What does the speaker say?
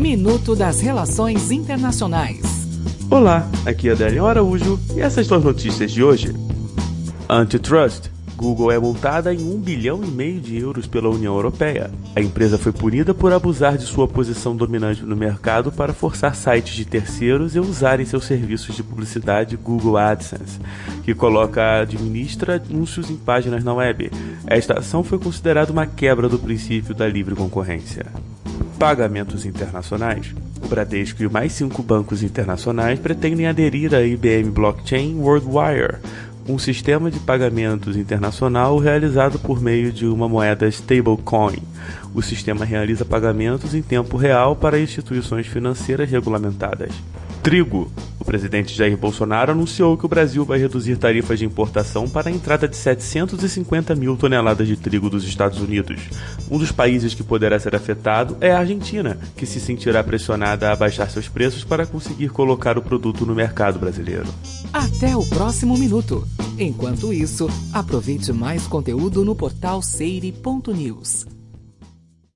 Minuto das Relações Internacionais. Olá, aqui é Daniel Araújo e essas são as notícias de hoje. Antitrust. Google é multada em 1 bilhão e meio de euros pela União Europeia. A empresa foi punida por abusar de sua posição dominante no mercado para forçar sites de terceiros a usarem seus serviços de publicidade Google AdSense, que coloca administra anúncios em páginas na web. Esta ação foi considerada uma quebra do princípio da livre concorrência. Pagamentos internacionais. O Bradesco e mais cinco bancos internacionais pretendem aderir à IBM Blockchain WorldWire, um sistema de pagamentos internacional realizado por meio de uma moeda stablecoin. O sistema realiza pagamentos em tempo real para instituições financeiras regulamentadas. Trigo. O presidente Jair Bolsonaro anunciou que o Brasil vai reduzir tarifas de importação para a entrada de 750 mil toneladas de trigo dos Estados Unidos. Um dos países que poderá ser afetado é a Argentina, que se sentirá pressionada a baixar seus preços para conseguir colocar o produto no mercado brasileiro. Até o próximo minuto. Enquanto isso, aproveite mais conteúdo no portal seire.news.